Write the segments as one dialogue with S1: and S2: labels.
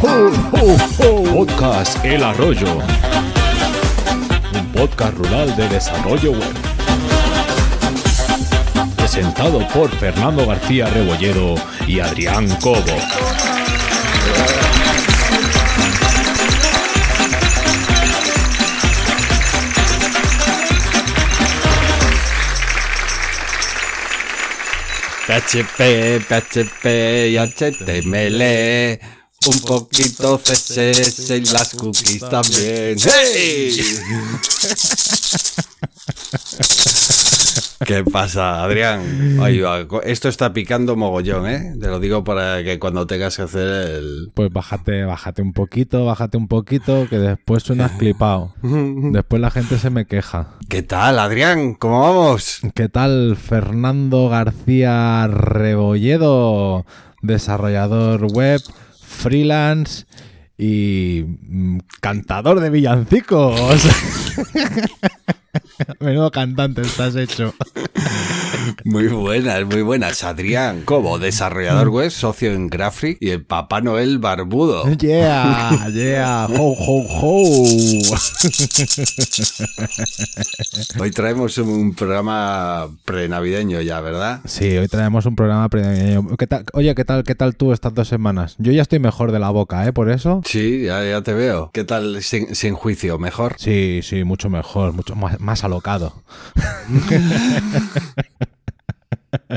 S1: Podcast El Arroyo. Un podcast rural de desarrollo web. Presentado por Fernando García Rebolledo y Adrián Cobo.
S2: PHP, PHP y HTML. Un poquito CSS y las cookies también. ¡Hey! ¿Qué pasa, Adrián? Esto está picando mogollón, ¿eh? Te lo digo para que cuando tengas que hacer el...
S3: Pues bájate, bájate un poquito, bájate un poquito, que después suenas clipado. Después la gente se me queja.
S2: ¿Qué tal, Adrián? ¿Cómo vamos?
S3: ¿Qué tal, Fernando García Rebolledo? Desarrollador web, freelance y mm, cantador de villancicos. Menudo cantante estás hecho.
S2: Muy buenas, muy buenas. Adrián Cobo, desarrollador web, socio en Graphic y el Papá Noel barbudo.
S3: Yeah, yeah, ho, ho, ho.
S2: Hoy traemos un programa prenavideño ya, ¿verdad?
S3: Sí, hoy traemos un programa pre- ¿Qué tal? Oye, ¿qué tal, ¿qué tal tú estas dos semanas? Yo ya estoy mejor de la boca, ¿eh? Por eso.
S2: Sí, ya, ya te veo. ¿Qué tal sin, sin juicio? ¿Mejor?
S3: Sí, sí, mucho mejor, mucho más, más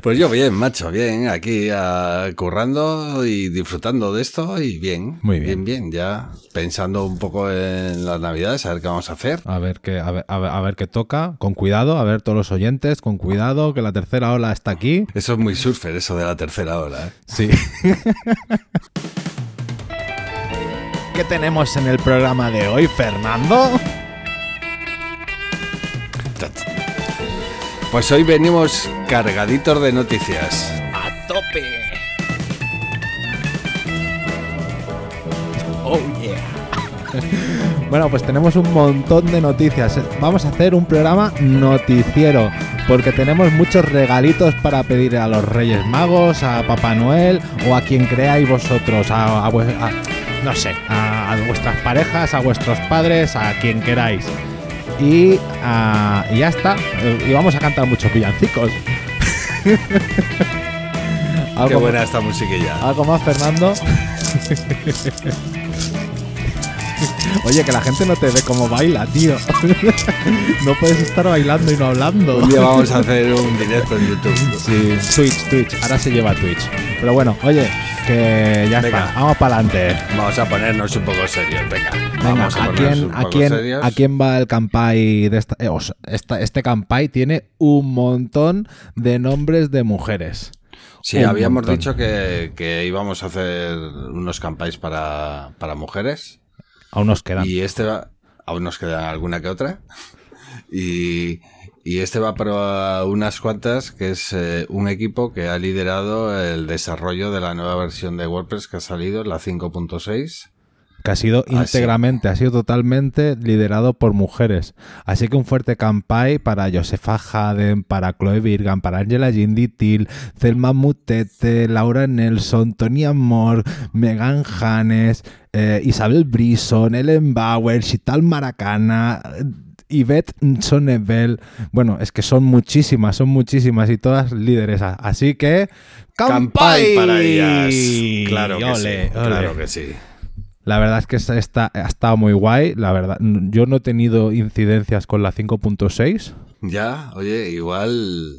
S2: Pues yo bien, macho, bien, aquí ah, currando y disfrutando de esto y bien.
S3: Muy bien.
S2: Bien, bien, ya pensando un poco en las navidades, a ver qué vamos a hacer.
S3: A ver qué, a ver, a ver, a ver qué toca. Con cuidado, a ver todos los oyentes, con cuidado, que la tercera ola está aquí.
S2: Eso es muy surfer, eso de la tercera hora. ¿eh?
S3: Sí. ¿Qué tenemos en el programa de hoy, Fernando?
S2: Pues hoy venimos cargaditos de noticias.
S3: ¡A tope! Oh yeah. Bueno, pues tenemos un montón de noticias. Vamos a hacer un programa noticiero, porque tenemos muchos regalitos para pedir a los Reyes Magos, a Papá Noel o a quien creáis vosotros, a, a vue- a- no sé, a, a vuestras parejas, a vuestros padres, a quien queráis. Y, ah, y ya está. Eh, Y vamos a cantar muchos villancicos.
S2: Qué buena esta musiquilla.
S3: ¿Algo más, Fernando? Oye, que la gente no te ve como baila, tío. no puedes estar bailando y no hablando.
S2: Un día vamos a hacer un directo en YouTube.
S3: Sí, Twitch, Twitch. Ahora se lleva Twitch. Pero bueno, oye, que ya
S2: Venga.
S3: está. Vamos para adelante.
S2: Vamos a ponernos un poco serios, venga.
S3: Venga,
S2: Vamos a
S3: ¿a
S2: ponernos
S3: quién,
S2: un
S3: a,
S2: poco
S3: quién,
S2: serios.
S3: ¿a quién va el campai de esta, eh, esta- Este campai tiene un montón de nombres de mujeres.
S2: Sí,
S3: Un
S2: habíamos
S3: montón.
S2: dicho que, que íbamos a hacer unos campais para, para mujeres.
S3: Aún nos quedan.
S2: Y este va, aún nos queda alguna que otra. Y, y este va para unas cuantas, que es eh, un equipo que ha liderado el desarrollo de la nueva versión de WordPress que ha salido, la 5.6.
S3: que ha sido íntegramente, ha sido totalmente liderado por mujeres. Así que un fuerte campai para Josefa Haden, para Chloe Virgan, para Angela Ginditil, Thelma Mutete, Laura Nelson, Tony Amor, Megan Janes, eh, Isabel Brison, Ellen Bauer, Shital Maracana. Yvette Sonnevel, bueno, es que son muchísimas, son muchísimas y todas líderes. Así que,
S2: ¡Campai para ellas! Claro que
S3: Ole,
S2: sí,
S3: ole.
S2: claro que sí.
S3: La verdad es que esta está, ha estado muy guay. La verdad, yo no he tenido incidencias con la 5.6.
S2: Ya, oye, igual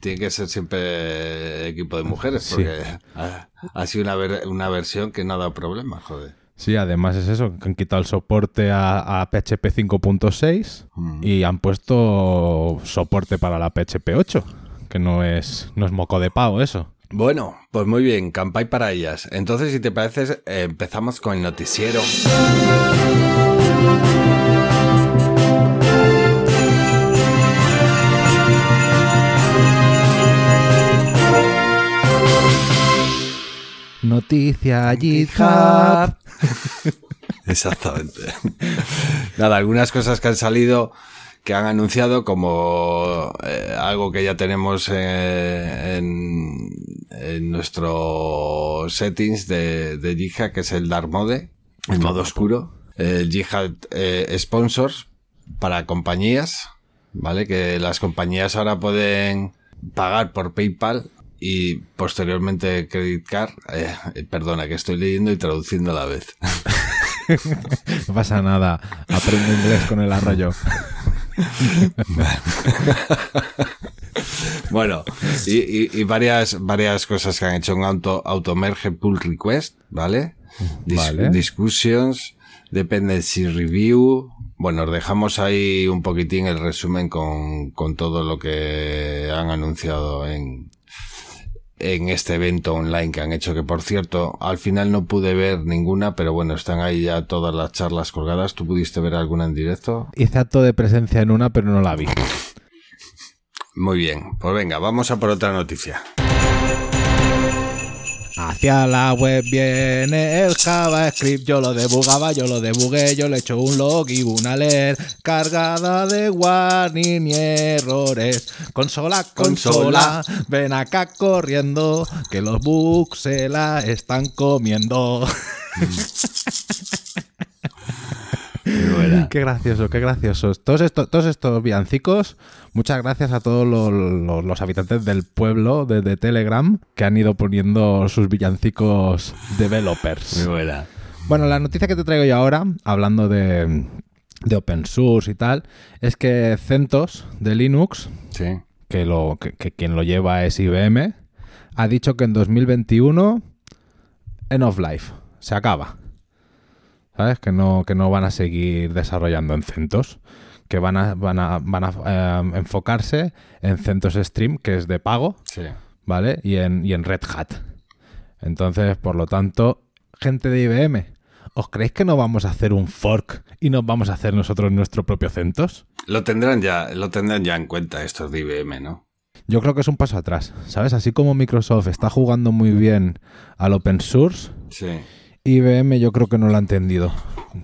S2: tiene que ser siempre equipo de mujeres,
S3: Sí.
S2: porque ha, ha sido una, ver- una versión que no ha dado problemas, joder.
S3: Sí, además es eso, que han quitado el soporte a, a PHP 5.6
S2: Mm.
S3: y han puesto soporte para la PHP 8, que no es, no es moco de pavo eso.
S2: Bueno, pues muy bien, campai para ellas. Entonces, si te parece, empezamos con el noticiero.
S3: Noticia GitHub.
S2: Exactamente. Nada, algunas cosas que han salido que han anunciado como eh, algo que ya tenemos eh, en, en nuestro settings de, de Jihad, que es el Dark Mode, el modo oscuro. El Jihad eh, Sponsors para compañías, ¿vale? Que las compañías ahora pueden pagar por PayPal y posteriormente Credit Card. Eh, eh, perdona, que estoy leyendo y traduciendo a la vez.
S3: No pasa nada. Aprende inglés con el arroyo.
S2: Bueno, y, y- y varias, varias cosas que han hecho un auto, automerge pull request, ¿vale? Dis-
S3: Vale.
S2: Discussions, dependency review. Bueno, os dejamos ahí un poquitín el resumen con, con todo lo que han anunciado en, en este evento online que han hecho, que por cierto, al final no pude ver ninguna, pero bueno, están ahí ya todas las charlas colgadas. ¿Tú pudiste ver alguna en directo?
S3: Hice acto de presencia en una, pero no la vi.
S2: Muy bien, pues venga, vamos a por otra noticia.
S3: Hacia la web viene el JavaScript, yo lo debugaba, yo lo debugué, yo le echo un log y una alert cargada de warning y errores. Consola, consola, ven acá corriendo, que los bugs se la están comiendo. Qué gracioso, qué graciosos. Todos estos, todos estos villancicos, muchas gracias a todos los, los- los habitantes del pueblo de, de Telegram que han ido poniendo sus villancicos developers.
S2: buena.
S3: Bueno, la noticia que te traigo yo ahora, hablando de, de open source y tal, es que CentOS de Linux,
S2: Sí.
S3: que, lo, que, que quien lo lleva es IBM, ha dicho que en 2021 end of life, se acaba. ¿Sabes? Que no, que no van a seguir desarrollando en CentOS, que van a, van a, van a eh, enfocarse en CentOS Stream, que es de pago,
S2: Sí.
S3: ¿vale? Y en, y en Red Hat. Entonces, por lo tanto, gente de IBM, ¿os creéis que no vamos a hacer un fork y nos vamos a hacer nosotros nuestro propio CentOS?
S2: Lo tendrán ya, lo tendrán ya en cuenta estos de IBM, ¿no?
S3: Yo creo que es un paso atrás, ¿sabes? Así como Microsoft está jugando muy bien al open source,
S2: Sí.
S3: IBM yo creo que no lo ha entendido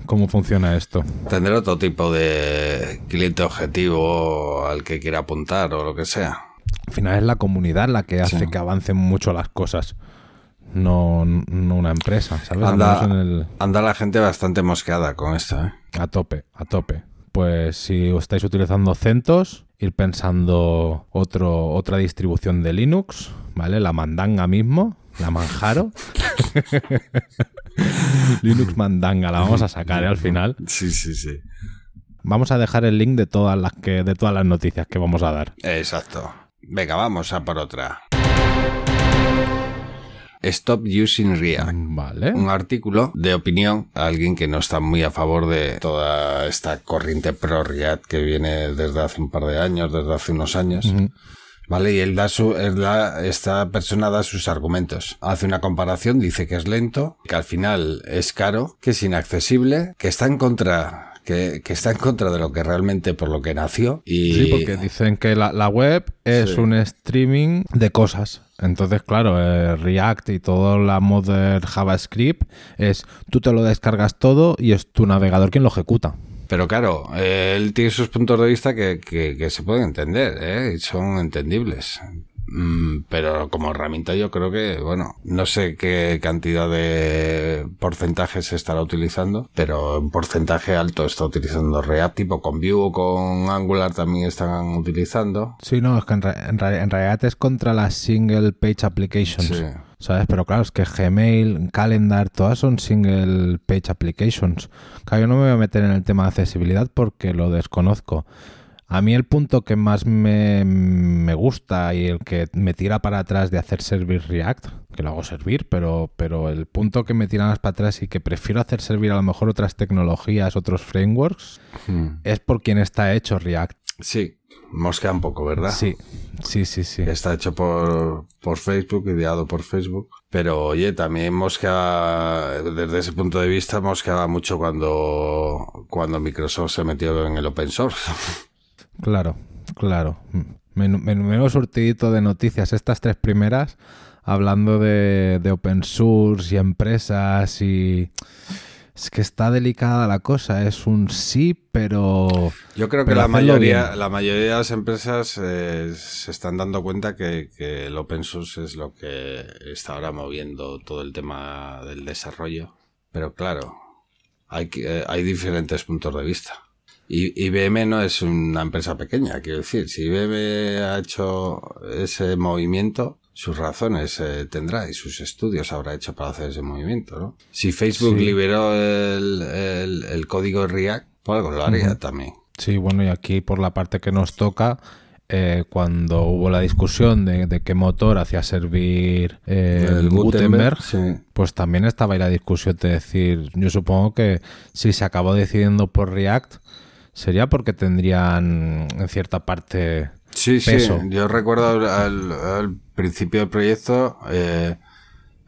S3: cómo funciona esto.
S2: Tendrá otro tipo de cliente objetivo al que quiera apuntar o lo que sea.
S3: Al final es la comunidad la que hace
S2: Sí.
S3: que avancen mucho las cosas, no, no una empresa, ¿sabes?
S2: Anda,
S3: el-
S2: anda la gente bastante mosqueada con esto, ¿eh?
S3: A tope, a tope. Pues si estáis utilizando CentOS, ir pensando otro, otra distribución de Linux, ¿vale? La mandanga mismo, la Manjaro. Linux mandanga, la vamos a sacar ¿eh? al final.
S2: Sí, sí, sí.
S3: Vamos a dejar el link de todas las que, de todas las noticias que vamos a dar.
S2: Exacto. Venga, vamos a por otra. Stop using React.
S3: Vale.
S2: Un artículo de opinión a alguien que no está muy a favor de toda esta corriente pro React que viene desde hace un par de años, desde hace unos años. Vale, y él da su, él da- esta persona da sus argumentos. Hace una comparación, dice que es lento, que al final es caro, que es inaccesible, que está en contra, que, que está en contra de lo que realmente por lo que nació. Y
S3: Sí, porque dicen que la, la web es
S2: Sí.
S3: un streaming de cosas. Entonces, claro, eh, React y toda la modern JavaScript es tú te lo descargas todo y es tu navegador quien lo ejecuta.
S2: Pero claro, eh, él tiene sus puntos de vista que, que- que se pueden entender, ¿eh? son entendibles. Mm, pero como herramienta yo creo que, bueno, no sé qué cantidad de porcentaje se estará utilizando, pero un porcentaje alto está utilizando React, tipo con Vue o con Angular también están utilizando.
S3: Sí, no, es que en, en en realidad es contra las single page applications.
S2: Sí.
S3: ¿Sabes? Pero claro, es que Gmail, Calendar, todas son single page applications. Claro, yo no me voy a meter en el tema de accesibilidad porque lo desconozco. A mí el punto que más me, me gusta y el que me tira para atrás de hacer servir React, que lo hago servir, pero, pero el punto que me tira más para atrás y que prefiero hacer servir a lo mejor otras tecnologías, otros frameworks,
S2: Mm.
S3: es por quien está hecho React.
S2: Sí, mosquea un poco, ¿verdad?
S3: Sí, sí, sí, sí.
S2: está hecho por, por Facebook, ideado por Facebook. Pero oye, también mosquea, desde ese punto de vista, mosqueaba mucho cuando, cuando Microsoft se metió en el open source.
S3: Claro, claro. Men- men- Menudo surtidito de noticias. Estas tres primeras, hablando de, de open source y empresas y... Es que está delicada la cosa, es un sí, pero...
S2: Yo creo que la mayoría,
S3: bien.
S2: la mayoría de las empresas eh, se están dando cuenta que, que el open source es lo que está ahora moviendo todo el tema del desarrollo. Pero claro, hay, eh, hay diferentes puntos de vista. Y IBM no es una empresa pequeña, quiero decir, si IBM ha hecho ese movimiento, sus razones eh, tendrá y sus estudios habrá hecho para hacer ese movimiento, ¿no? Si Facebook
S3: Sí.
S2: liberó el, el- el código React, pues algo lo haría también.
S3: Sí, bueno, y aquí por la parte que nos toca, eh, cuando hubo la discusión de, de qué motor hacía servir eh, el Gutenberg,
S2: sí.
S3: pues también estaba ahí la discusión de decir, yo supongo que si se acabó decidiendo por React, sería porque tendrían en cierta parte...
S2: Sí, sí.
S3: peso.
S2: Yo recuerdo al, al- al principio del proyecto eh,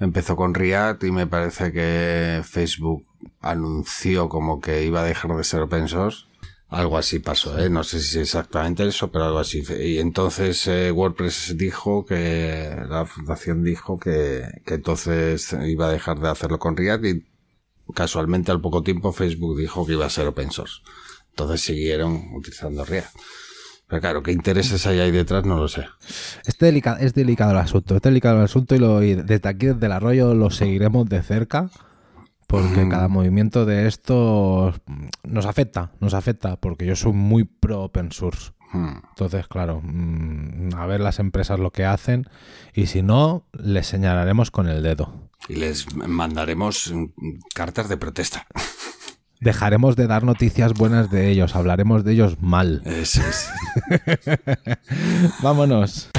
S2: empezó con React y me parece que Facebook anunció como que iba a dejar de ser open source. Algo así pasó, ¿eh? No sé si es exactamente eso, pero algo así. Y entonces eh, WordPress dijo que, la fundación dijo que, que entonces iba a dejar de hacerlo con React y casualmente al poco tiempo Facebook dijo que iba a ser open source. Entonces siguieron utilizando React. Pero claro, qué intereses hay ahí detrás no lo sé.
S3: Es delicado, es delicado el asunto, es delicado el asunto y, lo, y desde aquí, desde el arroyo, lo seguiremos de cerca. Porque cada movimiento de esto nos afecta, nos afecta, porque yo soy muy pro open source.
S2: Hmm.
S3: Entonces, claro, mm, a ver las empresas lo que hacen y si no, les señalaremos con el dedo.
S2: Y les mandaremos cartas de protesta.
S3: Dejaremos de dar noticias buenas de ellos, hablaremos de ellos mal.
S2: Eso es.
S3: Vámonos.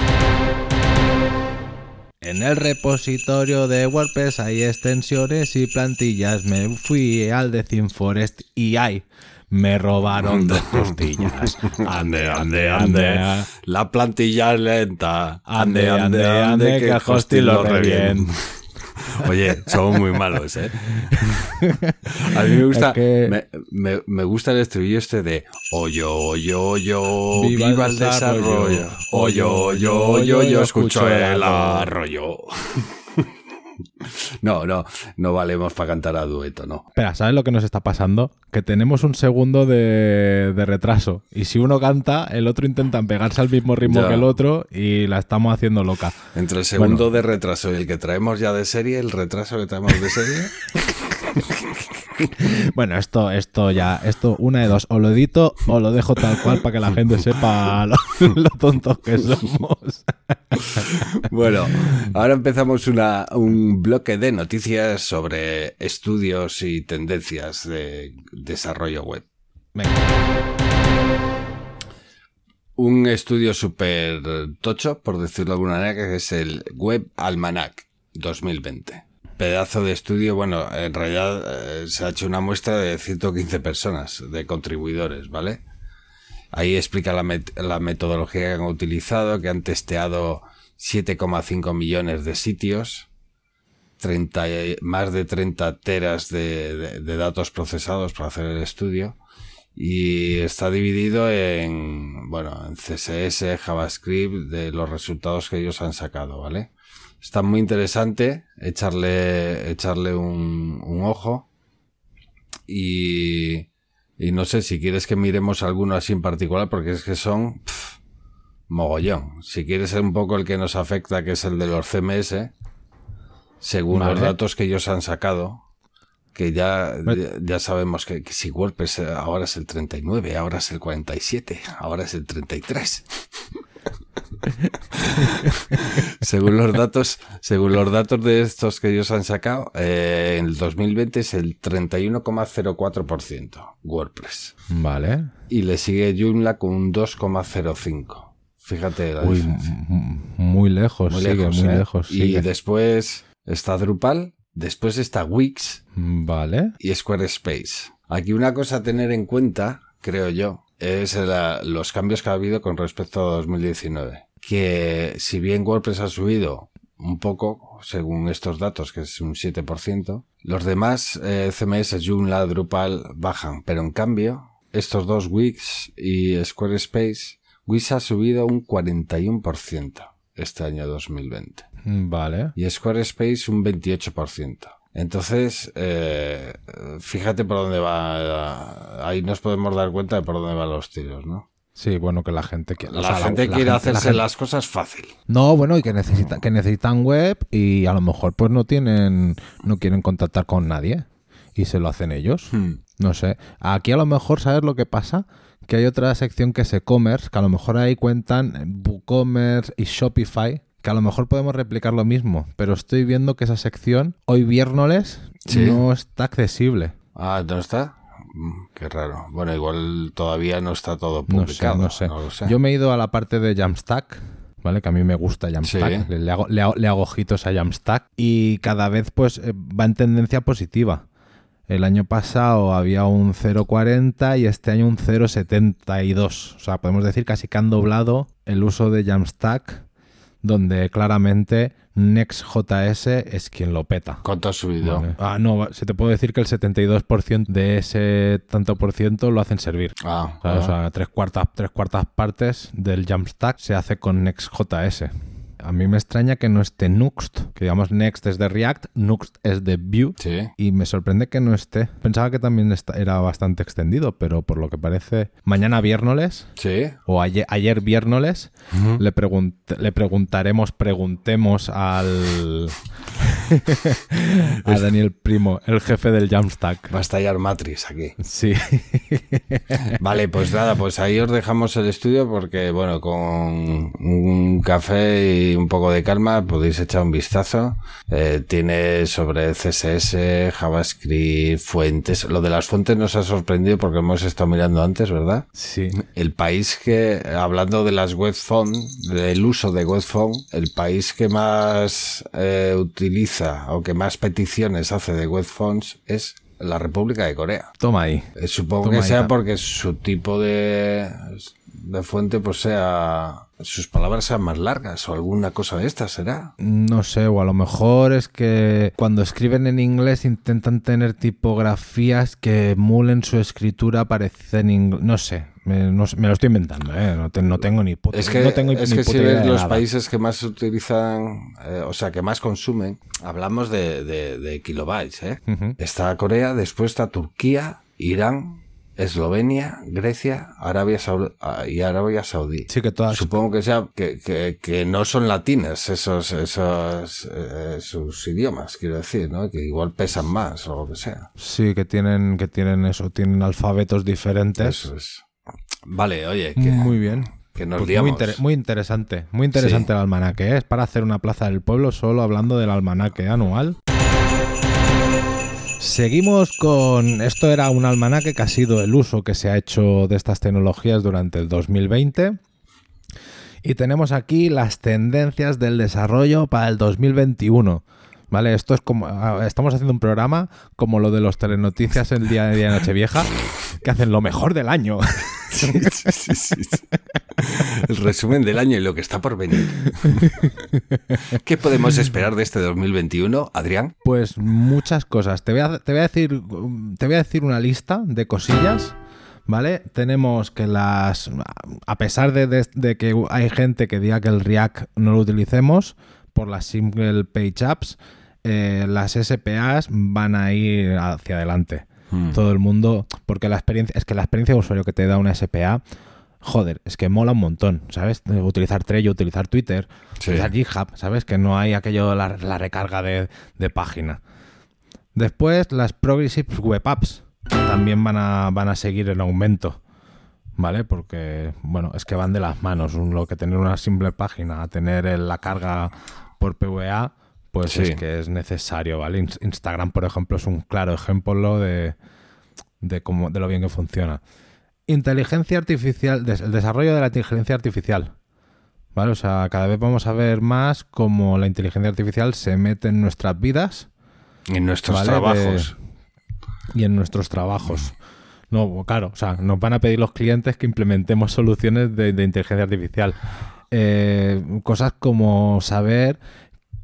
S3: En el repositorio de WordPress hay extensiones y plantillas. Me fui al de ThemeForest y ay, me robaron dos costillas.
S2: Ande, ande, ande. La plantilla es lenta. Ande, ande, ande, que el hosting lo revienta. Oye, somos muy malos, ¿eh? A mí me gusta,
S3: Es que-
S2: me, me- me gusta el estribillo este de Oyo, oyo, oyo,
S3: Viva el
S2: desarrollo.
S3: desarrollo.
S2: Oyo, oyo, oyo, yo escucho el arroyo. No, no, no valemos para cantar a dueto, no.
S3: Espera, ¿sabes lo que nos está pasando? Que tenemos un segundo de, de retraso. Y si uno canta, el otro intenta pegarse al mismo ritmo
S2: Ya.
S3: que el otro y la estamos haciendo loca.
S2: Entre el segundo de retraso y el que traemos ya de serie, el retraso que traemos de serie.
S3: Bueno, esto, esto ya, esto, una de dos, o lo edito o lo dejo tal cual para que la gente sepa lo, lo tontos que somos.
S2: Bueno, ahora empezamos una, un bloque de noticias sobre estudios y tendencias de desarrollo web.
S3: Venga.
S2: Un estudio súper tocho, por decirlo de alguna manera, que es el Web Almanac 2020. Pedazo de estudio, bueno, en realidad eh, se ha hecho una muestra de 115 personas, de contribuidores, ¿vale? Ahí explica la, met- la metodología que han utilizado, que han testeado 7,5 millones de sitios, 30, y- más de 30 teras de, de- de datos procesados para hacer el estudio y está dividido en, bueno, en CSS, JavaScript, de los resultados que ellos han sacado, ¿vale? Está muy interesante echarle, echarle un, un ojo y, y no sé si quieres que miremos alguno así en particular porque es que son pf, mogollón. Si quieres ser un poco el que nos afecta, que es el de los CMS, según
S3: Vale.
S2: los datos que ellos han sacado, que ya, ya, ya sabemos que, que si WordPress eh, ahora es el 39, ahora es el 47, ahora es el 33. según los datos, según los datos de estos que ellos han sacado, eh, en el 2020 es el 31,04% WordPress.
S3: Vale.
S2: Y le sigue Joomla con un 2,05. Fíjate la
S3: Uy,
S2: diferencia.
S3: muy lejos,
S2: Muy
S3: sigue,
S2: lejos,
S3: muy
S2: ¿eh?
S3: lejos.
S2: Y después está Drupal, después está Wix,
S3: Vale.
S2: y Squarespace. Aquí una cosa a tener en cuenta, creo yo, es la- los cambios que ha habido con respecto a 2019. Que si bien WordPress ha subido un poco, según estos datos, que es un 7%, los demás eh, CMS, Joomla, Drupal, bajan. Pero en cambio, estos dos Wix y Squarespace, Wix ha subido un 41% este año 2020
S3: Vale.
S2: y Squarespace un 28%. Entonces, eh, fíjate por dónde va. Ahí nos podemos dar cuenta de por dónde van los tiros, ¿no?
S3: Sí, bueno, que la gente quiere.
S2: La gente quiere hacerse las cosas fácil.
S3: No, bueno, y que necesita, que necesitan web y a lo mejor pues no tienen, no quieren contactar con nadie y se lo hacen ellos.
S2: Hmm.
S3: No sé. Aquí a lo mejor, ¿sabes lo que pasa? Que hay otra sección que es e-commerce, que a lo mejor ahí cuentan WooCommerce y Shopify, que a lo mejor podemos replicar lo mismo, pero estoy viendo que esa sección hoy viernes
S2: Sí.
S3: no está accesible.
S2: Ah, ¿no está? Mm, Qué raro. Bueno, igual todavía no está todo
S3: No sé,
S2: publicado.
S3: no sé. Yo me he ido a la parte de Jamstack, ¿vale? Que a mí me gusta Jamstack.
S2: Sí.
S3: Le, le hago, le hago- le hago ojitos a Jamstack y cada vez pues eh, va en tendencia positiva. El año pasado había un 0,40 y este año un 0,72. O sea, podemos decir casi que han doblado el uso de Jamstack, donde claramente Next.js es quien lo peta.
S2: ¿Cuánto ha subido?
S3: Vale. Ah, no, se te puede decir que el 72% de ese tanto por ciento lo hacen servir.
S2: Ah, ah.
S3: O sea, tres cuartas, tres cuartas partes del Jamstack se hace con Next.js. A mí me extraña que no esté Nuxt, que digamos Next es de React, Nuxt es de Vue.
S2: sí.
S3: Y me sorprende que no esté. Pensaba que también era bastante extendido, pero por lo que parece, mañana viernes
S2: Sí.
S3: o ayer, ayer viernes le, pregunt- le preguntaremos, preguntemos al a Daniel Primo, el jefe del Jamstack.
S2: Va a estallar Matrix aquí.
S3: Sí.
S2: Vale, pues nada, pues ahí os dejamos el estudio porque, bueno, con un café y un poco de calma podéis echar un vistazo. Eh, tiene sobre CSS, JavaScript, fuentes. Lo de las fuentes nos ha sorprendido porque hemos estado mirando antes, ¿verdad?
S3: Sí.
S2: El país que, hablando de las web fonts, del uso de web font, el país que más eh, utiliza o que más peticiones hace de web fonts es la República de Corea.
S3: Toma ahí.
S2: Eh, Supongo
S3: Toma
S2: que
S3: ahí,
S2: sea porque su tipo de, de fuente, pues sea. Sus palabras sean más largas o alguna cosa de estas, ¿será?
S3: No sé, o a lo mejor es que cuando escriben en inglés intentan tener tipografías que emulen su escritura parecida en inglés. No sé, me, no me lo estoy inventando, ¿eh? no, te- no tengo ni puta,
S2: Es que,
S3: no tengo
S2: es
S3: ni
S2: que si ves los
S3: nada.
S2: países que más utilizan, eh, o sea, que más consumen, hablamos de, de- de kilobytes, ¿eh? Está Corea, después está Turquía, Irán, Eslovenia, Grecia, Arabia Saudí y Arabia Saudí.
S3: Sí, que todas.
S2: Supongo que sea que, que, que no son latinas esos, esos eh, sus idiomas, quiero decir, ¿no? Que igual pesan más o lo que sea.
S3: Sí, que tienen, que tienen eso, tienen alfabetos diferentes.
S2: Eso es. Vale, oye, que,
S3: Muy bien.
S2: que nos
S3: Pues muy,
S2: liamos.
S3: inter- muy interesante, muy interesante
S2: Sí.
S3: el almanaque. ¿eh? Es para hacer una plaza del pueblo solo hablando del almanaque anual. Seguimos con. Esto era un almanaque que ha sido el uso que se ha hecho de estas tecnologías durante el 2020. Y tenemos aquí las tendencias del desarrollo para el 2021. ¿Vale? Esto es como. ah, Estamos haciendo un programa como lo de los telenoticias el día de día de Nochevieja, que hacen lo mejor del año.
S2: Sí, sí, sí. El resumen del año y lo que está por venir. ¿Qué podemos esperar de este 2021, Adrián?
S3: Pues muchas cosas. Te voy a, decir, te voy a decir una lista de cosillas. ¿Vale? Tenemos que las. A pesar de que hay gente que diga que el React no lo utilicemos por las single page apps, eh, las SPAs van a ir hacia adelante.
S2: Hmm.
S3: Todo el mundo. Porque la experiencia. Es que la experiencia de usuario que te da una SPA. Joder, es que mola un montón, ¿sabes? Utilizar Trello, utilizar Twitter,
S2: Sí.
S3: utilizar GitHub, ¿sabes? Que no hay aquello, la, la recarga de, de página. Después, las Progressive Web Apps también van a, van a seguir en aumento, ¿vale? Porque, bueno, es que van de las manos. Lo que tener una simple página a tener la carga por PVA, pues
S2: Sí.
S3: es que es necesario, ¿vale? Ins- Instagram, por ejemplo, es un claro ejemplo de, de, cómo, de lo bien que funciona. Inteligencia artificial, el desarrollo de la inteligencia artificial. ¿Vale? O sea, cada vez vamos a ver más cómo la inteligencia artificial se mete en nuestras vidas
S2: En nuestros
S3: Vale,
S2: trabajos.
S3: y en nuestros trabajos. No, claro, o sea, nos van a pedir los clientes que implementemos soluciones de, de inteligencia artificial. Eh, cosas como saber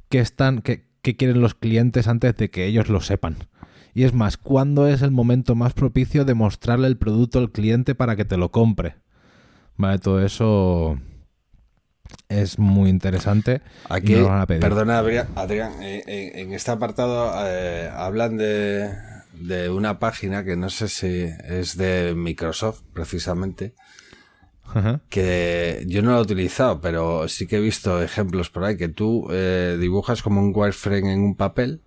S3: qué están, qué, qué quieren los clientes antes de que ellos lo sepan. Y es más, ¿cuándo es el momento más propicio de mostrarle el producto al cliente para que te lo compre? Vale, todo eso es muy interesante. y
S2: Aquí,
S3: nos lo van a pedir.
S2: perdona, Adrián, eh, en, en este apartado eh, hablan de, de una página que no sé si es de Microsoft, precisamente,
S3: Ajá.
S2: que yo no lo he utilizado, pero sí que he visto ejemplos por ahí que tú eh, dibujas como un wireframe en un papel,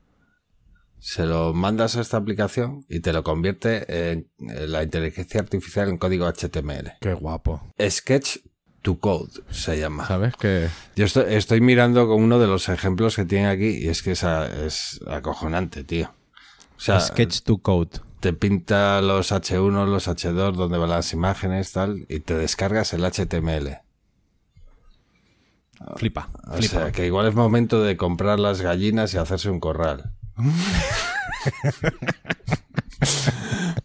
S2: se lo mandas a esta aplicación y te lo convierte en, en la inteligencia artificial en código HTML.
S3: Qué guapo.
S2: Sketch to Code se llama.
S3: ¿Sabes? Que
S2: Yo estoy, estoy mirando con uno de los ejemplos que tiene aquí y es que es, a- es acojonante, tío. O sea,
S3: Sketch to Code.
S2: Te pinta los H1, los H2, donde van las imágenes, tal, y te descargas el HTML.
S3: Flipa.
S2: O
S3: flipa.
S2: sea, que igual es momento de comprar las gallinas y hacerse un corral.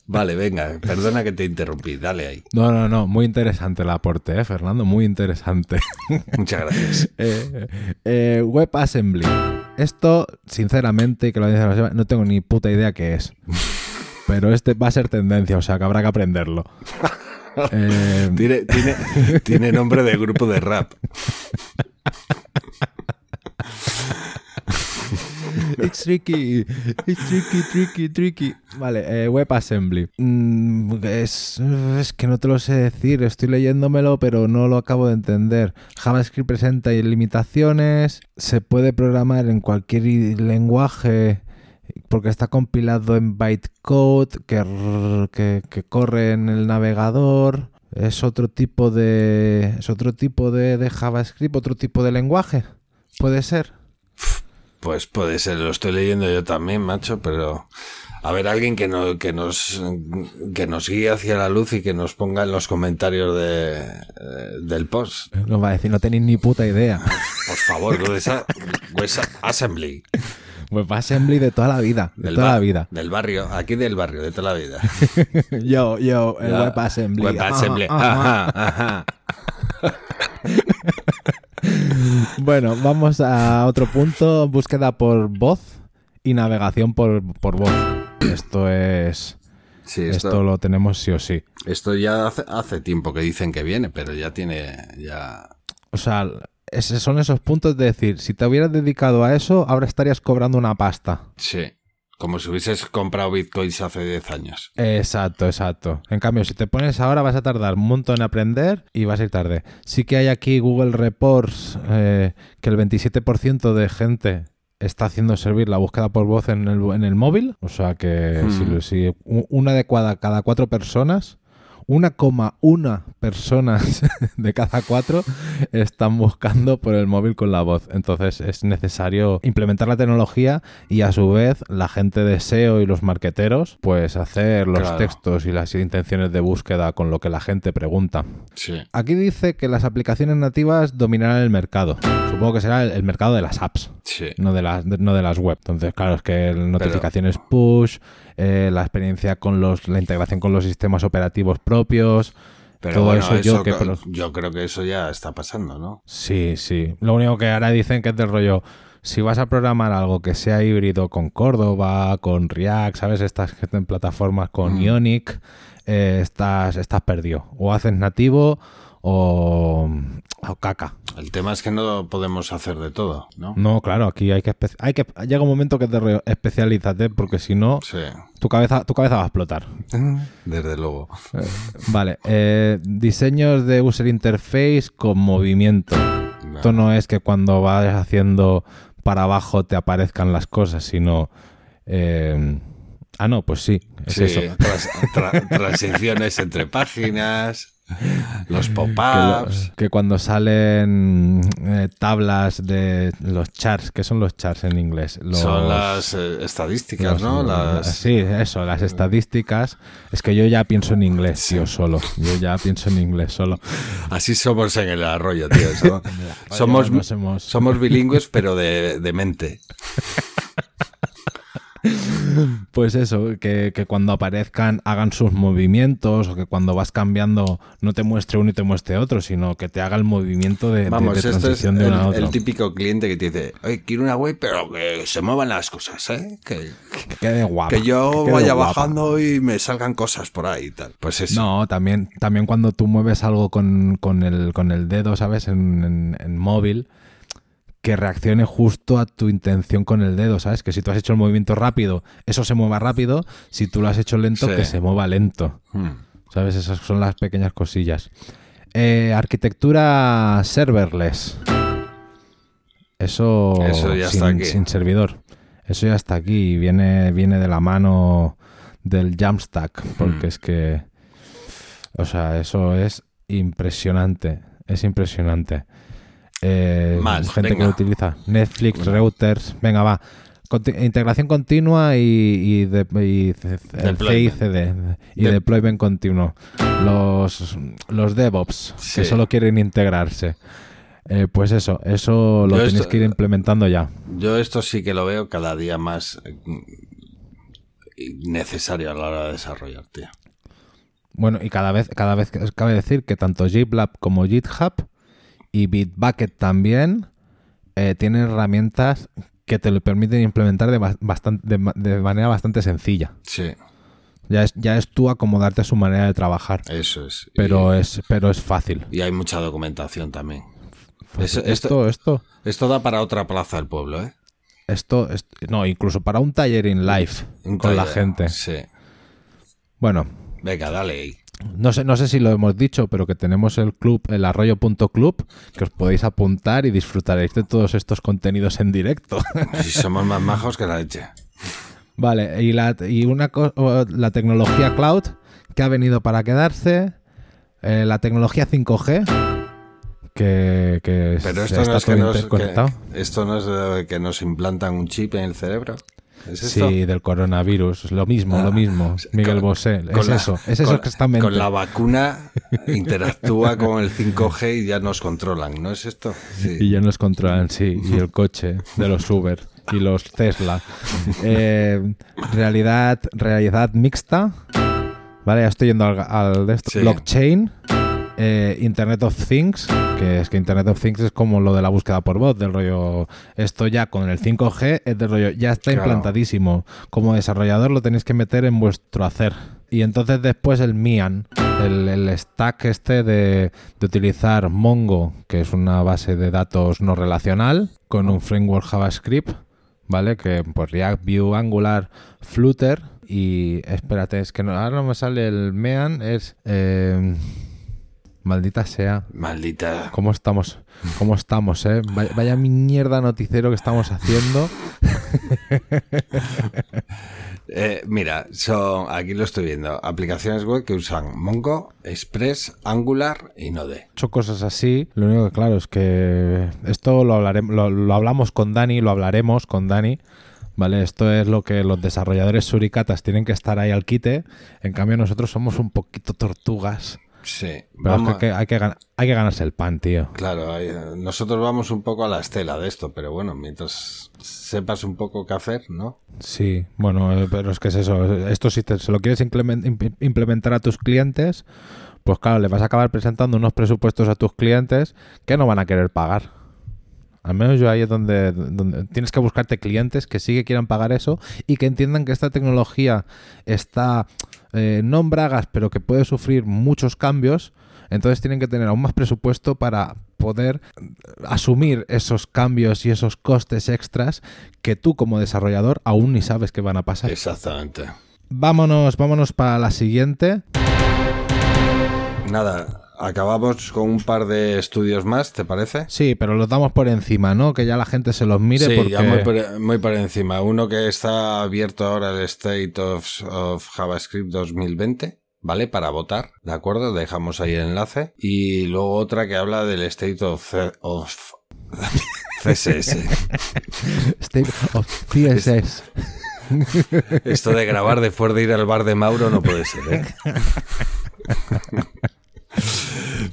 S2: vale, venga, perdona que te interrumpí, dale ahí.
S3: No, no, no. Muy interesante el aporte, ¿eh, Fernando? Muy interesante.
S2: Muchas gracias.
S3: Eh, eh, WebAssembly. Esto, sinceramente, que lo dice no tengo ni puta idea qué es. Pero este va a ser tendencia, o sea que habrá que aprenderlo. Eh,
S2: Tiene, tiene, tiene nombre de grupo de rap.
S3: It's tricky, it's tricky, tricky, tricky. Vale, eh, WebAssembly. Mm, es, es que no te lo sé decir, estoy leyéndomelo, pero no lo acabo de entender. JavaScript presenta limitaciones, se puede programar en cualquier lenguaje porque está compilado en bytecode que, que, que corre en el navegador. Es otro tipo de. Es otro tipo de, de JavaScript, otro tipo de lenguaje. Puede ser.
S2: Pues puede ser, lo estoy leyendo yo también, macho, pero a ver, alguien que, no, que, nos, que nos guíe hacia la luz y que nos ponga en los comentarios de, eh, del post.
S3: Nos va a decir, no tenéis ni puta idea.
S2: Por favor, Web Web Assembly.
S3: WebAssembly de toda la vida. De toda la vida.
S2: Del barrio, aquí del barrio, de toda la vida.
S3: Yo, yo, el
S2: Ya.
S3: WebAssembly.
S2: WebAssembly.
S3: Ajá, ajá.
S2: Ajá, ajá.
S3: Bueno, vamos a otro punto. Búsqueda por voz y navegación por, por voz. Esto es.
S2: Sí,
S3: Esto,
S2: esto,
S3: lo tenemos sí o sí.
S2: esto ya hace, hace tiempo que dicen que viene, pero ya tiene, ya...
S3: O sea, ese- son esos puntos de decir, si te hubieras dedicado a eso, ahora estarías cobrando una pasta.
S2: Sí, como si hubieses comprado bitcoins hace 10 años.
S3: Exacto, exacto. En cambio, si te pones ahora vas a tardar un montón en aprender y vas a ir tarde. Sí que hay aquí Google Reports eh, que el 27% de gente está haciendo servir la búsqueda por voz en el, en el móvil. O sea que
S2: Hmm.
S3: si, si u- una de cada, cada cuatro personas, 1,1 personas de cada cuatro están buscando por el móvil con la voz. Entonces es necesario implementar la tecnología y a su vez la gente de SEO y los marqueteros pues hacer los
S2: Claro.
S3: textos y las intenciones de búsqueda con lo que la gente pregunta.
S2: Sí.
S3: Aquí dice que las aplicaciones nativas dominarán el mercado. Supongo que será el, el mercado de las apps.
S2: Sí.
S3: No de, las, no de las web. Entonces, claro, es que notificaciones push, eh, la experiencia con los, la integración con los sistemas operativos propios,
S2: Pero
S3: todo
S2: bueno,
S3: eso,
S2: eso
S3: yo que... pero-
S2: yo creo que eso ya está pasando, ¿no?
S3: Sí, sí. Lo único que ahora dicen que es del rollo, si vas a programar algo que sea híbrido con Córdoba, con React, ¿sabes? Estas están plataformas con
S2: Mm.
S3: Ionic, eh, estás, estás perdido. O haces nativo o, o caca.
S2: El tema es que no podemos hacer de todo, ¿no?
S3: No, claro, aquí hay que, hay que llega un momento que te especialízate porque si no
S2: Sí,
S3: tu cabeza tu cabeza va a explotar.
S2: desde luego.
S3: Eh, vale, eh, diseños de user interface con movimiento. Esto no es que cuando vas haciendo para abajo te aparezcan las cosas, sino... eh, ah, no, pues sí, es
S2: Sí,
S3: eso.
S2: tra- transiciones entre páginas, los pop-ups.
S3: que cuando salen eh, tablas de los charts, ¿qué son los charts en inglés? Los-
S2: Son las eh, estadísticas,
S3: los-
S2: ¿no?
S3: la-
S2: Las...
S3: Sí, eso, las estadísticas. Es que yo ya pienso en inglés, tío, solo. Yo ya pienso en inglés solo.
S2: Así somos en el arroyo, tío. So- somos, somos bilingües, pero de, de mente.
S3: Pues eso, que, que cuando aparezcan hagan sus movimientos o que cuando vas cambiando no te muestre uno y te muestre otro, sino que te haga el movimiento de, de-
S2: Vamos,
S3: de
S2: esto es
S3: transición de
S2: el,
S3: uno a otro.
S2: el típico cliente que te dice, oye, quiero una web, pero que se muevan las cosas, ¿eh? Que,
S3: Que quede guapa.
S2: que yo
S3: que
S2: vaya
S3: guapa.
S2: bajando y me salgan cosas por ahí y tal. Pues eso.
S3: No, también, también cuando tú mueves algo con, con el, con el dedo, ¿sabes? En, en- en móvil, que reaccione justo a tu intención con el dedo, ¿sabes? Que si tú has hecho el movimiento rápido, eso se mueva rápido. Si tú lo has hecho lento,
S2: Sí.
S3: que se mueva lento.
S2: Hmm.
S3: ¿Sabes? Esas son las pequeñas cosillas. Eh, arquitectura serverless. Eso,
S2: Eso ya
S3: sin,
S2: está aquí.
S3: sin servidor. Eso ya está aquí. Viene, viene de la mano del Jamstack. Porque
S2: Hmm.
S3: es que. O sea, eso es impresionante. Es impresionante. Eh,
S2: Más,
S3: gente que lo utiliza. Netflix, routers. Venga, va. Conti- integración continua y, y, de, y el. CICD y
S2: De-
S3: deployment continuo. Los, los DevOps
S2: Sí.
S3: que solo quieren integrarse. Eh, pues eso, eso lo
S2: Yo
S3: tenéis
S2: esto-
S3: que ir implementando ya.
S2: Yo esto sí que lo veo cada día más eh, necesario a la hora de desarrollar, tío.
S3: Bueno, y cada vez, cada vez cabe decir que tanto GitLab como GitHub y Bitbucket también eh, tienen herramientas que te lo permiten implementar de, manera bastante sencilla.
S2: Sí,
S3: Ya es, ya es tú acomodarte a su manera de trabajar.
S2: eso es.
S3: Pero
S2: y,
S3: es, pero es fácil.
S2: y hay mucha documentación también. Eso-
S3: esto,
S2: esto,
S3: esto,
S2: esto da para otra plaza del pueblo, ¿eh?
S3: esto, est- no, incluso para un taller in live
S2: Un
S3: con la gente.
S2: Sí.
S3: Bueno,
S2: Venga, dale.
S3: No sé, no sé si lo hemos dicho, pero que tenemos el club, el arroyo.club, que os podéis apuntar y disfrutaréis de todos estos contenidos en directo.
S2: Si somos más majos que la leche.
S3: vale, y, la, y una la tecnología cloud que ha venido para quedarse, eh, la tecnología 5G, que, que
S2: Pero esto no es que nos, que- esto no es que nos implantan un chip en el cerebro. ¿Es esto?
S3: Sí, del coronavirus, lo mismo, lo
S2: Ah,
S3: mismo. Miguel
S2: con-
S3: Bosé,
S2: con
S3: es
S2: la-
S3: eso, es eso
S2: con-
S3: que está en mente.
S2: Con la vacuna interactúa con el 5G y ya nos controlan, ¿no es esto? Sí.
S3: Y ya nos controlan, sí, y el coche de los Uber y los Tesla. Eh, realidad, realidad mixta. Vale, ya estoy yendo al, al de esto.
S2: Sí.
S3: Blockchain. Eh, Internet of Things, que es que Internet of Things es como lo de la búsqueda por voz, del rollo. Esto ya con el 5G es del rollo, ya está
S2: Claro.
S3: implantadísimo. Como desarrollador lo tenéis que meter en vuestro hacer. Y entonces después el MIAN, el, el stack este de, de utilizar Mongo, que es una base de datos no relacional, con un framework JavaScript, ¿vale? Que pues React, Vue, Angular, Flutter y espérate, es que no, ahora no me sale el MEAN, es eh, maldita sea.
S2: Maldita.
S3: ¿Cómo estamos? ¿Cómo estamos, eh? Vaya, vaya mierda noticiero que estamos haciendo.
S2: Eh, mira, son, aquí lo estoy viendo. Aplicaciones web que usan Mongo, Express, Angular y Node.
S3: hecho cosas así. Lo único que claro es que esto lo hablaremos, lo, lo hablamos con Dani, lo hablaremos con Dani. ¿Vale? Esto es lo que los desarrolladores suricatas tienen que estar ahí al quite. En cambio, nosotros somos un poquito tortugas.
S2: Sí,
S3: Pero es
S2: vamos,
S3: que hay, que, hay que ganarse el pan, tío.
S2: claro, hay- nosotros vamos un poco a la estela de esto, pero bueno, mientras sepas un poco qué hacer, ¿no?
S3: Sí, bueno, eh, pero es que es eso. Esto si te- se lo quieres implemen- imp- implementar a tus clientes, pues claro, le vas a acabar presentando unos presupuestos a tus clientes que no van a querer pagar. Al menos yo ahí es donde, donde tienes que buscarte clientes que sí que quieran pagar eso y que entiendan que esta tecnología está eh, no en bragas, pero que puede sufrir muchos cambios. Entonces tienen que tener aún más presupuesto para poder asumir esos cambios y esos costes extras que tú como desarrollador aún ni sabes que van a pasar.
S2: Exactamente.
S3: Vámonos, vámonos para la siguiente.
S2: Nada, acabamos con un par de estudios más, ¿te parece?
S3: Sí, pero los damos por encima, ¿no? Que ya la gente se los mire
S2: sí,
S3: porque...
S2: ya muy por, muy por encima. Uno que está abierto ahora el State of, of JavaScript 2020, ¿vale? Para votar, ¿de acuerdo? Dejamos ahí el enlace. Y luego otra que habla del State of, C- of CSS.
S3: State of CSS.
S2: Esto de grabar después de ir al bar de Mauro no puede ser, ¿eh?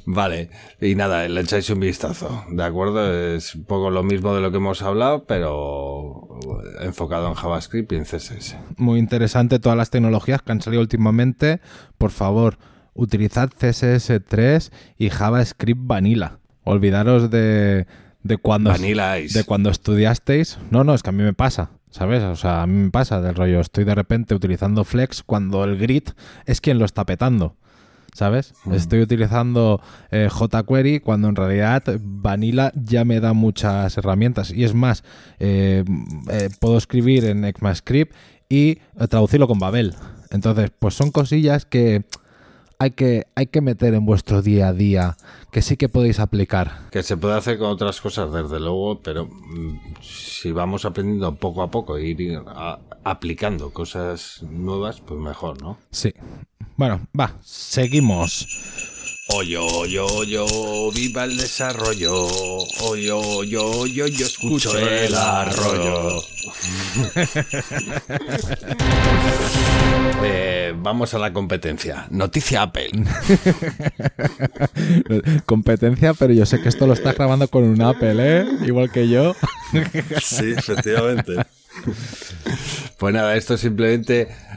S2: Vale, y nada, le echáis un vistazo, ¿de acuerdo? Es un poco lo mismo de lo que hemos hablado, pero enfocado en JavaScript y en CSS.
S3: Muy interesante todas las tecnologías que han salido últimamente. Por favor, utilizad CSS3 y JavaScript Vanilla. Olvidaros de, de cuando
S2: Vanilla Ice.
S3: de cuando estudiasteis. No, no, es que a mí me pasa, ¿sabes? O sea, a mí me pasa del rollo. Estoy de repente utilizando Flex cuando el grid es quien lo está petando. ¿Sabes? Estoy utilizando eh, jQuery cuando en realidad Vanilla ya me da muchas herramientas. Y es más, eh, eh, puedo escribir en ECMAScript y eh, traducirlo con Babel. Entonces, pues son cosillas que hay que, hay que meter en vuestro día a día, que sí que podéis aplicar.
S2: Que se puede hacer con otras cosas, desde luego, pero mm, si vamos aprendiendo poco a poco e ir a- aplicando cosas nuevas, pues mejor, ¿no?
S3: Sí. Bueno, va, seguimos.
S2: Oye, oye, oye, viva el desarrollo. Oye, oye, oye, yo escucho el arroyo. Eh, vamos a la competencia. Noticia Apple.
S3: Competencia, pero yo sé que esto lo estás grabando con un Apple, ¿eh? Igual que yo.
S2: Sí, efectivamente. Pues nada, esto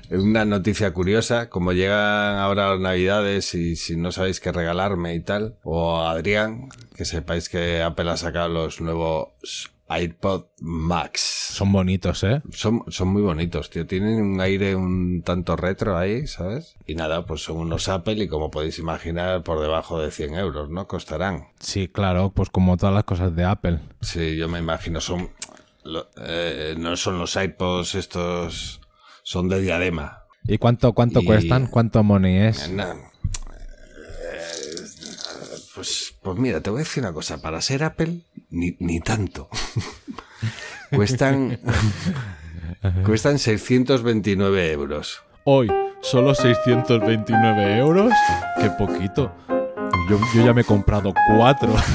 S2: es una noticia curiosa. Como llegan ahora las navidades y si no sabéis qué regalarme y tal, o a Adrián, que sepáis que Apple ha sacado los nuevos iPod Max.
S3: Son bonitos, ¿eh?
S2: Son, son muy bonitos, tío. Tienen un aire un tanto retro ahí, ¿sabes? Y nada, pues son unos Apple y como podéis imaginar, por debajo de 100 euros, ¿no? Costarán.
S3: Sí, claro, pues como todas las cosas de Apple.
S2: Sí, yo me imagino, son lo- eh, no son los iPods estos, son de diadema.
S3: ¿Y cuánto, cuánto
S2: Y-
S3: cuestan? ¿Cuánto money es?
S2: Eh, pues, pues mira, te voy a decir una cosa, para ser Apple, ni, ni tanto. cuestan, cuestan 629 euros.
S3: Hoy, solo 629 euros. Qué poquito. Yo, yo ya me he comprado cuatro.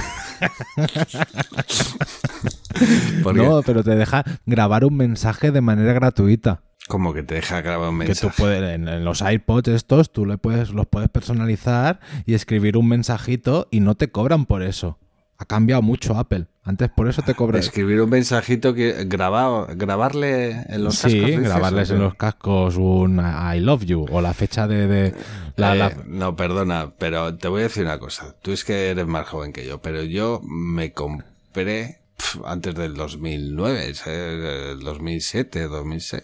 S3: No, pero te deja grabar un mensaje de manera gratuita.
S2: Como que te deja grabar un
S3: Que
S2: mensaje.
S3: tú puedes, en, en los iPods estos, tú le puedes, los puedes personalizar y escribir un mensajito y no te cobran por eso. Ha cambiado mucho Apple. Antes por eso te cobran.
S2: Escribir un mensajito que grabado, grabarle en los
S3: sí,
S2: cascos. dices,
S3: grabarles
S2: ¿o
S3: en los cascos un I love you o la fecha de... de- la-
S2: Eh,
S3: la-
S2: No, perdona, pero te voy a decir una cosa. Tú es que eres más joven que yo, pero yo me compré pf, antes del 2009, ¿sabes? el 2007, 2006.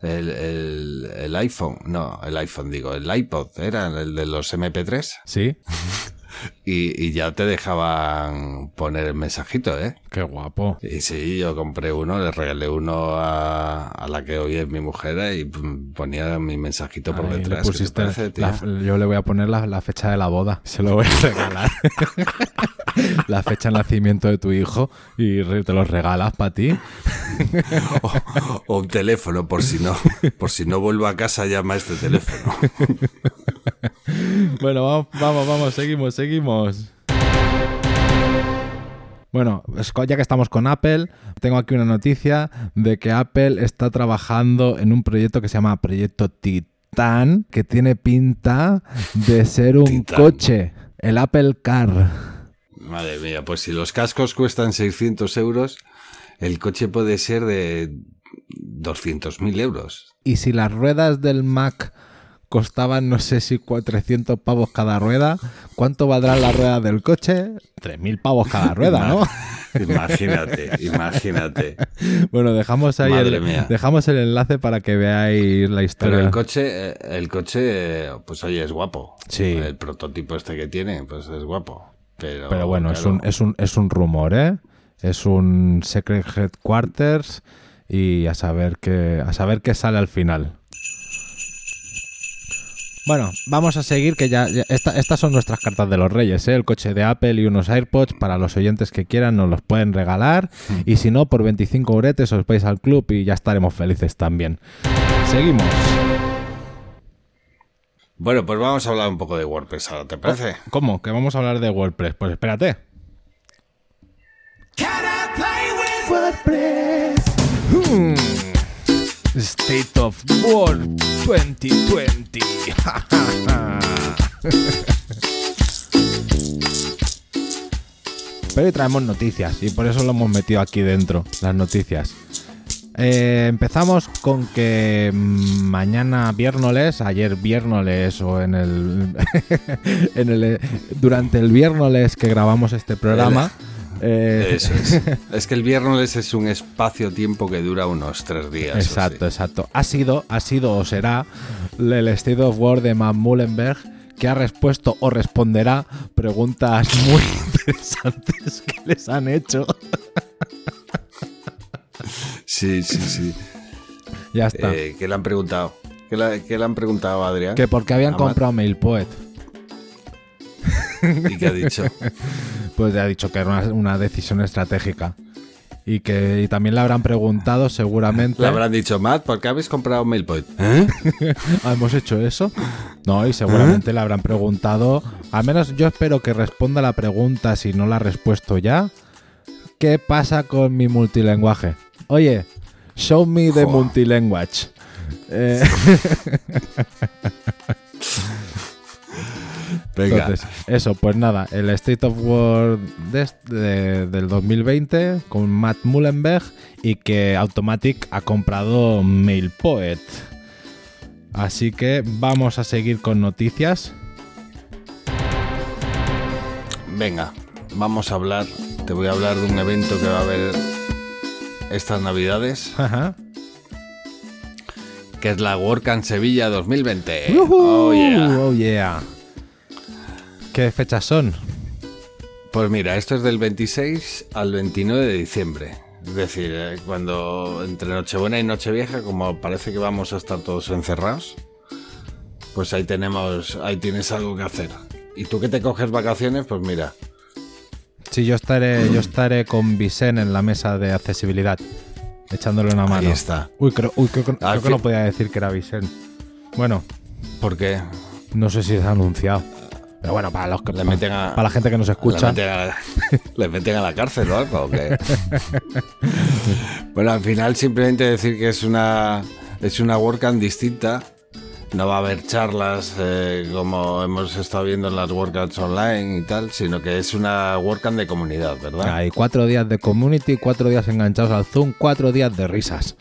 S2: El, el, el iPhone, no, el iPhone digo, el iPod, era el de los MP3
S3: Sí,
S2: y, y ya te dejaban poner el mensajito, ¿eh?
S3: qué guapo.
S2: Y sí, yo compré uno, le regalé uno a, a la que hoy es mi mujer y mm, ponía mi mensajito por
S3: le
S2: detrás. ¿Qué te
S3: pusiste
S2: parece, tío?
S3: la- yo le voy a poner la, la fecha de la boda. Se lo voy a regalar. la fecha de nacimiento de tu hijo y te lo regalas para ti.
S2: o, o un teléfono por si no por si no vuelvo a casa llama a este teléfono
S3: Bueno, vamos, vamos, vamos, seguimos, seguimos. Bueno, ya que estamos con Apple, tengo aquí una noticia de que Apple está trabajando en un proyecto que se llama Proyecto Titan, que tiene pinta de ser un coche, el Apple Car.
S2: madre mía pues si los cascos cuestan 600 euros el coche puede ser de 200.000 euros
S3: Y si las ruedas del Mac costaban, no sé si cua- 300 pavos cada rueda, ¿cuánto valdrán las ruedas del coche? 3.000 pavos cada rueda, ¿no?
S2: imagínate imagínate
S3: Bueno, dejamos ahí
S2: Madre
S3: el,
S2: mía.
S3: dejamos el enlace para que veáis la historia.
S2: pero el coche eh, el coche pues oye es guapo
S3: Sí.
S2: el prototipo este que tiene pues es guapo pero,
S3: Pero bueno, es, un, es, un, es un rumor, ¿eh? Es un Secret Headquarters y a saber qué, a saber qué sale al final. Bueno, vamos a seguir, que ya, ya- esta- estas son nuestras cartas de los reyes, ¿eh? El coche de Apple y unos AirPods para los oyentes que quieran nos los pueden regalar y si no, por 25 euretes os vais al club y ya estaremos felices también. Seguimos.
S2: bueno pues vamos a hablar un poco de WordPress ahora ¿te parece?
S3: ¿Cómo? ¿Que vamos a hablar de WordPress? Pues espérate. Hmm. State of World 2020. Pero hoy traemos noticias y por eso lo hemos metido aquí dentro, las noticias. Eh, empezamos con que mañana viernes, ayer viernes o en el, en el durante el viernes que grabamos este programa. Eh,
S2: Eso es. es que el viernes es un espacio-tiempo que dura unos tres días.
S3: Exacto,
S2: sí.
S3: exacto. Ha sido, ha sido o será el State of War de Matt Mullenberg que ha respuesto o responderá preguntas muy interesantes que les han hecho.
S2: Sí, sí, sí.
S3: Ya está.
S2: Eh, ¿Qué le han preguntado? ¿Qué le, le han preguntado a Adrián?
S3: que porque habían comprado MailPoet.
S2: ¿Y qué ha dicho?
S3: Pues ya ha dicho que era una, una decisión estratégica. Y que y también le habrán preguntado seguramente.
S2: Le habrán dicho, Matt, ¿por qué habéis comprado MailPoint? ¿Eh?
S3: ¿Ah, ¿Hemos hecho eso? No, y seguramente le habrán preguntado. Al menos yo espero que responda la pregunta si no la ha respuesto ya. ¿Qué pasa con mi multilenguaje? Oye, show me the multilanguage. Eh,
S2: Venga.
S3: entonces, eso, pues nada, el State of War de del 2020 con Matt Mullenberg y que Automatic ha comprado MailPoet. Así que vamos a seguir con noticias.
S2: Venga, vamos a hablar. Te voy a hablar de un evento que va a haber estas navidades,
S3: Ajá.
S2: que es la WordCamp Sevilla 2020.
S3: ¡Yujú!
S2: Oh, yeah.
S3: Oh, yeah. ¿Qué fechas son?
S2: Pues mira, esto es del 26 al 29 de diciembre. Es decir, eh, cuando entre Nochebuena y Nochevieja, como parece que vamos a estar todos encerrados, pues ahí tenemos, ahí tienes algo que hacer. Y tú que te coges vacaciones, pues mira,
S3: Sí, yo estaré, yo estaré con Vicen en la mesa de accesibilidad, echándole una mano.
S2: ahí está.
S3: Uy, creo, uy, creo, creo que no podía decir que era Vicen. Bueno,
S2: Porque
S3: no sé si se ha anunciado. Pero bueno, para los que
S2: Le
S3: pa-
S2: meten a-
S3: para la gente que nos escucha.
S2: meten, a la, le meten a la cárcel o algo. ¿o qué? bueno, al final simplemente decir que es una es una WordCamp distinta. No va a haber charlas eh, como hemos estado viendo en las WordCamps online y tal, sino que es una WordCamp de comunidad, ¿verdad?
S3: Hay cuatro días de community, cuatro días enganchados al Zoom, cuatro días de risas.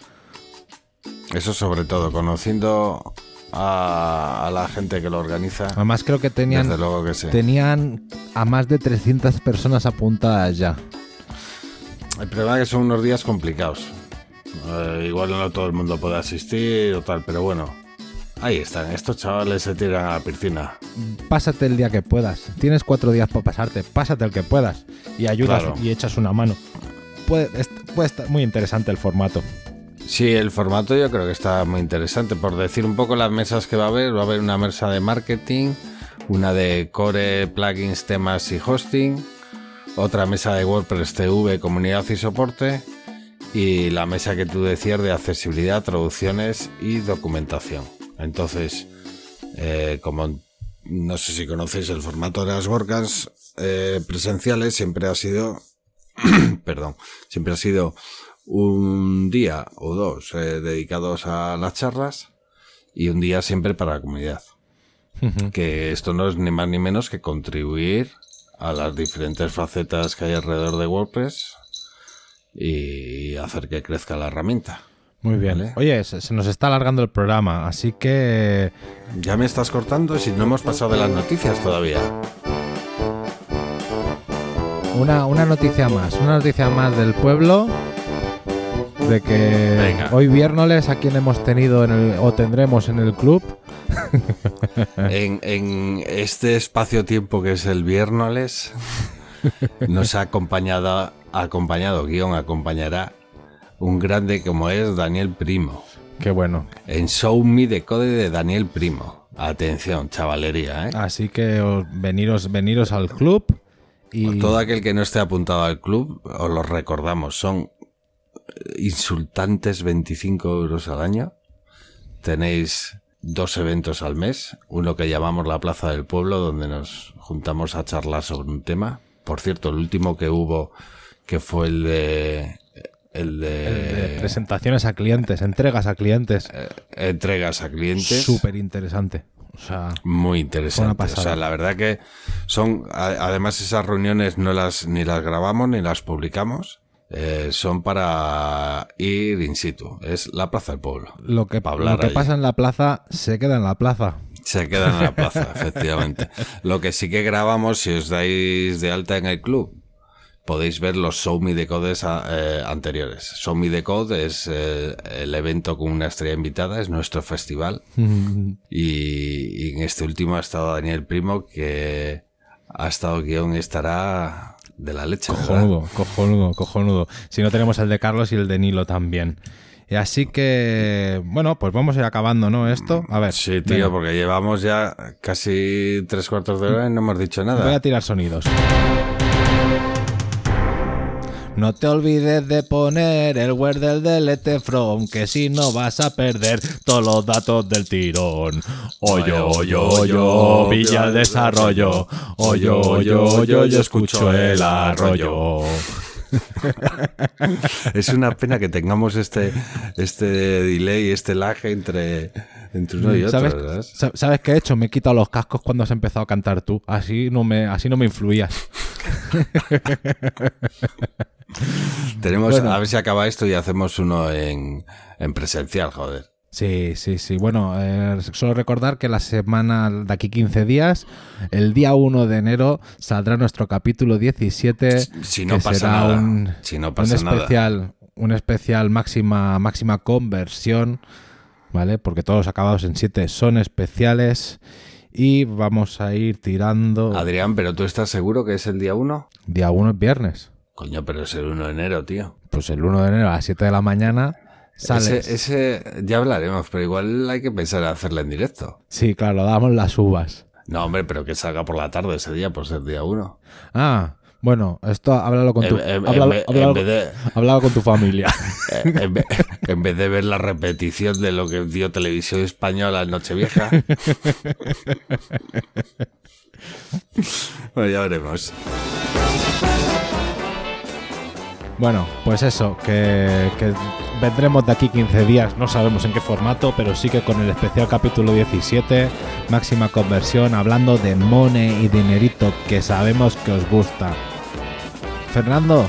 S2: Eso sobre todo, conociendo a, a la gente que lo organiza.
S3: Además creo que tenían,
S2: Desde luego que sí.
S3: tenían a más de 300 personas apuntadas ya.
S2: El problema es que son unos días complicados. Eh, igual no todo el mundo puede asistir o tal, pero bueno. Ahí están, estos chavales se tiran a la piscina.
S3: Pásate el día que puedas. Tienes cuatro días para pasarte. Pásate el que puedas. Y ayudas
S2: Claro.
S3: y echas una mano. Puede, puede estar muy interesante el formato.
S2: Sí, el formato yo creo que está muy interesante. Por decir un poco las mesas que va a haber, va a haber una mesa de marketing, una de core, plugins, temas y hosting, otra mesa de WordPress TV, comunidad y soporte, y la mesa que tú decías de accesibilidad, traducciones y documentación. Entonces, eh, como no sé si conocéis el formato de las WordCamps eh, presenciales, siempre ha sido, perdón, siempre ha sido un día o dos eh, dedicados a las charlas y un día siempre para la comunidad. Que esto no es ni más ni menos que contribuir a las diferentes facetas que hay alrededor de WordPress y hacer que crezca la herramienta.
S3: Muy bien.
S2: Vale.
S3: Oye, se, se nos está alargando el programa, así que
S2: Ya me estás cortando si no hemos pasado de las noticias todavía.
S3: una, una noticia más. Una noticia más del pueblo. De que
S2: Venga.
S3: hoy viernes a quien hemos tenido en el, o tendremos en el club.
S2: En, en este espacio-tiempo que es el viernes, nos ha acompañado, acompañado, guion, acompañará un grande como es Daniel Primo.
S3: Qué bueno.
S2: En Show Me de Code de Daniel Primo. Atención, chavalería, ¿eh?
S3: Así que os- veniros, veniros al club. Y
S2: Todo aquel que no esté apuntado al club, os lo recordamos, son insultantes 25 euros al año. Tenéis dos eventos al mes, uno que llamamos la Plaza del Pueblo, donde nos juntamos a charlar sobre un tema. Por cierto, el último que hubo, que fue el de... El de,
S3: de presentaciones a clientes, entregas a clientes.
S2: entregas a clientes.
S3: Súper interesante. O sea,
S2: Muy interesante. O sea, la verdad que son, además esas reuniones no las ni las grabamos ni las publicamos. Eh, son para ir in situ. Es la Plaza del Pueblo.
S3: lo que, lo que pasa en la plaza se queda en la plaza.
S2: Se quedan en la plaza, efectivamente. Lo que sí que grabamos, si os dais de alta en el club, podéis ver los Show Me the Code eh, anteriores. Show Me the Code es eh, el evento con una estrella invitada, es nuestro festival. Y, y en este último ha estado Daniel Primo, que ha estado guion y estará de la leche. ¿verdad?
S3: Cojonudo, cojonudo, cojonudo. Si no tenemos el de Carlos y el de Nilo también. Así que, bueno, pues vamos a ir acabando, ¿no? Esto. A ver.
S2: Sí, tío,
S3: venga,
S2: porque llevamos ya casi tres cuartos de hora y no hemos dicho
S3: Voy a
S2: nada.
S3: tirar sonidos. No te olvides de poner el word del delete from, que si no vas a perder todos los datos del tirón. Oyo, oyo, oyo, Villa el Desarrollo. Oyo, oyo, oyo, yo escucho el arroyo.
S2: Es una pena que tengamos este, este delay, este lag entre, entre uno y otro,
S3: ¿Sabes, ¿Sabes qué he hecho? Me he quitado los cascos cuando has empezado a cantar tú. Así no me, así no me influías.
S2: Tenemos,
S3: Bueno.
S2: a ver si acaba esto y hacemos uno en, en presencial, joder.
S3: Sí, sí, sí. Bueno, eh, solo recordar que la semana de aquí 15 días, el día 1 de enero, saldrá nuestro capítulo 17.
S2: Si no
S3: que
S2: pasa
S3: será
S2: nada,
S3: Un,
S2: si no
S3: un
S2: pasa nada.
S3: especial, un especial máxima, máxima conversión, ¿vale? Porque todos los acabados en 7 son especiales. Y vamos a ir tirando.
S2: Adrián, pero tú estás seguro que es el día 1?
S3: Día 1 es viernes.
S2: Coño, pero es el 1 de enero, tío.
S3: Pues el 1 de enero a las 7 de la mañana sales.
S2: Ese, ese ya hablaremos, pero igual hay que pensar en hacerla en directo.
S3: Sí, claro, damos las uvas.
S2: No, hombre, pero que salga por la tarde ese día, por ser día 1.
S3: Ah, bueno, esto háblalo con tu,
S2: En, en-
S3: háblalo-
S2: en vez-
S3: háblalo-
S2: en vez de,
S3: háblalo con tu familia.
S2: eh, en vez- en vez de ver la repetición de lo que dio Televisión Española en Nochevieja. bueno, ya veremos.
S3: Bueno, pues eso, que, que vendremos de aquí 15 días, no sabemos en qué formato, pero sí que con el especial capítulo 17, máxima conversión, hablando de money y dinerito que sabemos que os gusta. Fernando,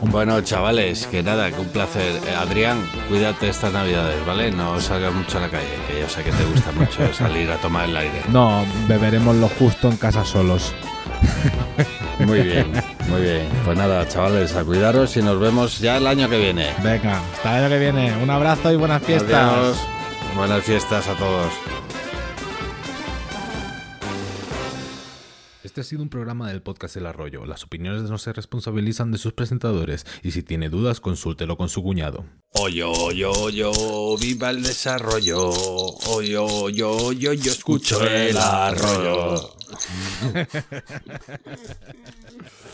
S2: Bueno, chavales, que nada, que un placer. Eh, Adrián, cuídate estas navidades, ¿vale? No salgas mucho a la calle, que yo sé que te gusta mucho salir a tomar el aire.
S3: no, beberemos lo justo en casa solos.
S2: Muy bien, muy bien. Pues nada, chavales, a cuidaros y nos vemos ya el año que viene.
S3: Venga, hasta el año que viene. Un abrazo y buenas fiestas.
S2: Adiós. Buenas fiestas a todos.
S1: Este ha sido un programa del podcast El Arroyo. Las opiniones no se responsabilizan de sus presentadores y si tiene dudas consúltelo con su cuñado.
S2: Oyo, oyo, oyo, viva el desarrollo. Oyo, oyo, oyo, yo escucho el arroyo.